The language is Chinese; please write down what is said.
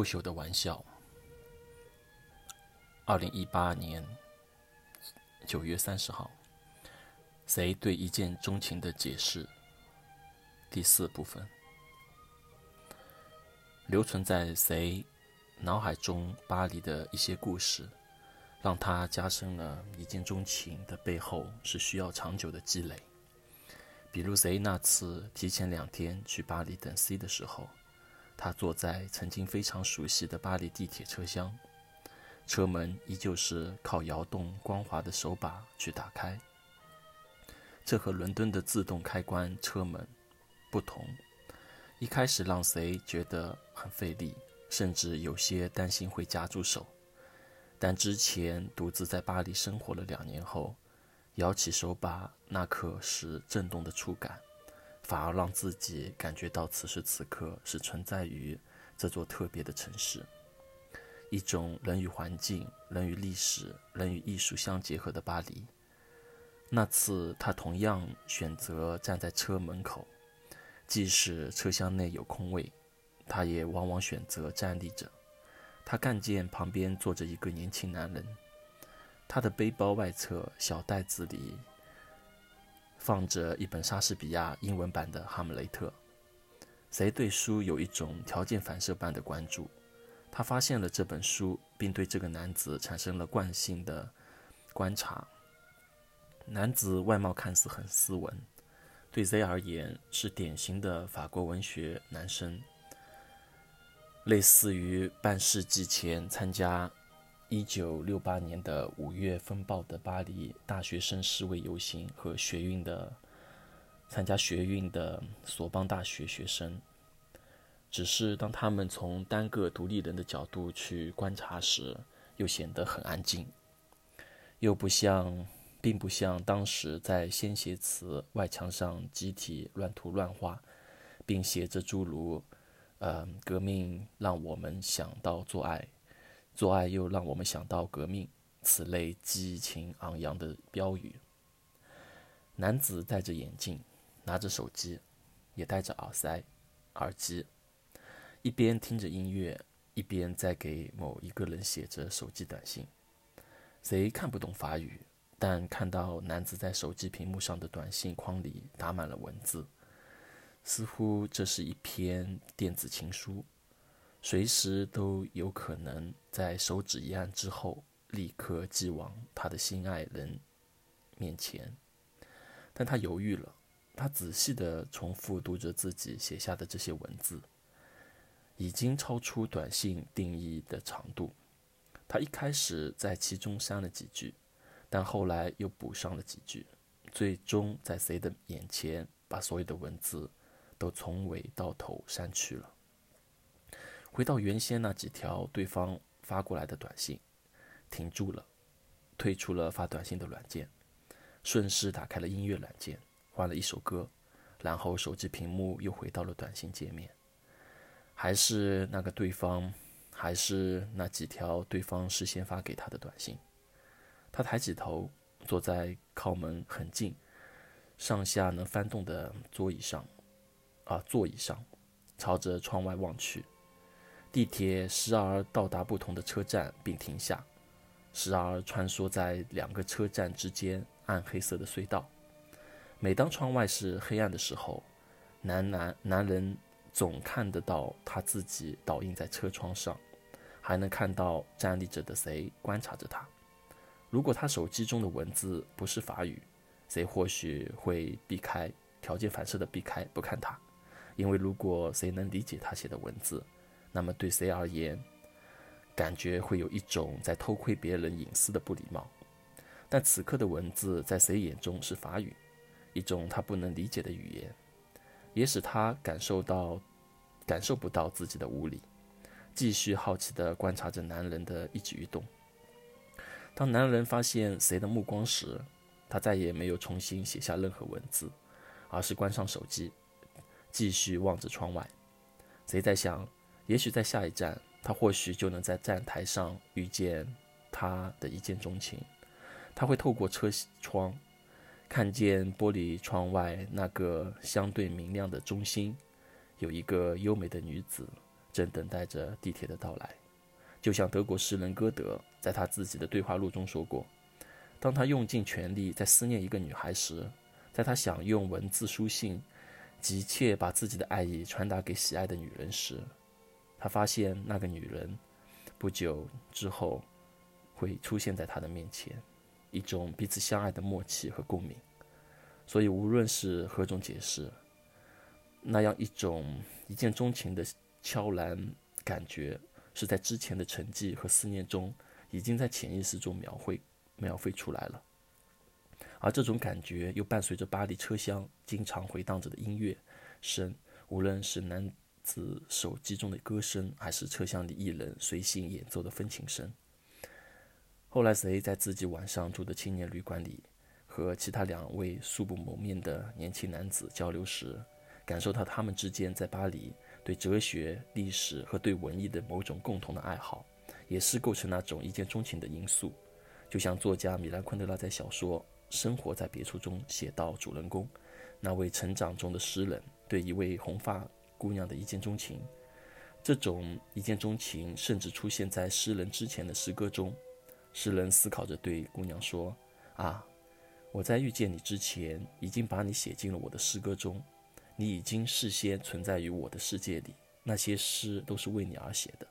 不朽的玩笑。二零一八年九月三十号，谁对一见钟情的解释？第四部分，留存在谁脑海中巴黎的一些故事，让他加深了一见钟情的背后是需要长久的积累。比如谁那次提前两天去巴黎等 C 的时候。他坐在曾经非常熟悉的巴黎地铁车厢，车门依旧是靠摇动光滑的手把去打开。这和伦敦的自动开关车门不同，一开始让谁觉得很费力，甚至有些担心会夹住手。但之前独自在巴黎生活了两年后，摇起手把那刻时震动的触感。反而让自己感觉到此时此刻是存在于这座特别的城市，一种人与环境、人与历史、人与艺术相结合的巴黎。那次他同样选择站在车门口，即使车厢内有空位，他也往往选择站立着。他看见旁边坐着一个年轻男人，他的背包外侧小袋子里。放着一本莎士比亚英文版的《哈姆雷特》，谁对书有一种条件反射般的关注？他发现了这本书，并对这个男子产生了惯性的观察。男子外貌看似很斯文，对 Z 而言是典型的法国文学男生，类似于半世纪前参加。一九六八年的五月风暴的巴黎大学生示威游行和学运的参加学运的索邦大学学生，只是当他们从单个独立人的角度去观察时，又显得很安静，又不像，并不像当时在鲜血词外墙上集体乱涂乱画，并写着诸如“呃，革命让我们想到做爱”。做爱又让我们想到革命，此类激情昂扬的标语。男子戴着眼镜，拿着手机，也戴着耳塞、耳机，一边听着音乐，一边在给某一个人写着手机短信。谁看不懂法语？但看到男子在手机屏幕上的短信框里打满了文字，似乎这是一篇电子情书。随时都有可能在手指一按之后，立刻寄往他的心爱人面前。但他犹豫了，他仔细地重复读着自己写下的这些文字，已经超出短信定义的长度。他一开始在其中删了几句，但后来又补上了几句，最终在谁的眼前把所有的文字都从尾到头删去了。回到原先那几条对方发过来的短信，停住了，退出了发短信的软件，顺势打开了音乐软件，换了一首歌，然后手机屏幕又回到了短信界面，还是那个对方，还是那几条对方事先发给他的短信。他抬起头，坐在靠门很近、上下能翻动的桌椅上，啊，座椅上，朝着窗外望去。地铁时而到达不同的车站并停下，时而穿梭在两个车站之间暗黑色的隧道。每当窗外是黑暗的时候，男男男人总看得到他自己倒映在车窗上，还能看到站立着的谁观察着他。如果他手机中的文字不是法语，谁或许会避开条件反射的避开不看他，因为如果谁能理解他写的文字。那么对谁而言，感觉会有一种在偷窥别人隐私的不礼貌。但此刻的文字在谁眼中是法语，一种他不能理解的语言，也使他感受到感受不到自己的无理。继续好奇地观察着男人的一举一动。当男人发现谁的目光时，他再也没有重新写下任何文字，而是关上手机，继续望着窗外。谁在想？也许在下一站，他或许就能在站台上遇见他的一见钟情。他会透过车窗，看见玻璃窗外那个相对明亮的中心，有一个优美的女子正等待着地铁的到来。就像德国诗人歌德在他自己的对话录中说过：“当他用尽全力在思念一个女孩时，在他想用文字书信，急切把自己的爱意传达给喜爱的女人时，他发现那个女人不久之后会出现在他的面前，一种彼此相爱的默契和共鸣。所以，无论是何种解释，那样一种一见钟情的悄然感觉。”是在之前的沉寂和思念中，已经在潜意识中描绘、描绘出来了。而这种感觉又伴随着巴黎车厢经常回荡着的音乐声，无论是男自手机中的歌声，还是车厢里艺人随性演奏的风琴声。后来，Z 在自己晚上住的青年旅馆里，和其他两位素不谋面的年轻男子交流时，感受到他们之间在巴黎。对哲学、历史和对文艺的某种共同的爱好，也是构成那种一见钟情的因素。就像作家米兰昆德拉在小说《生活在别处》中写到，主人公那位成长中的诗人对一位红发姑娘的一见钟情。这种一见钟情甚至出现在诗人之前的诗歌中。诗人思考着对姑娘说：“啊，我在遇见你之前，已经把你写进了我的诗歌中。”你已经事先存在于我的世界里，那些诗都是为你而写的。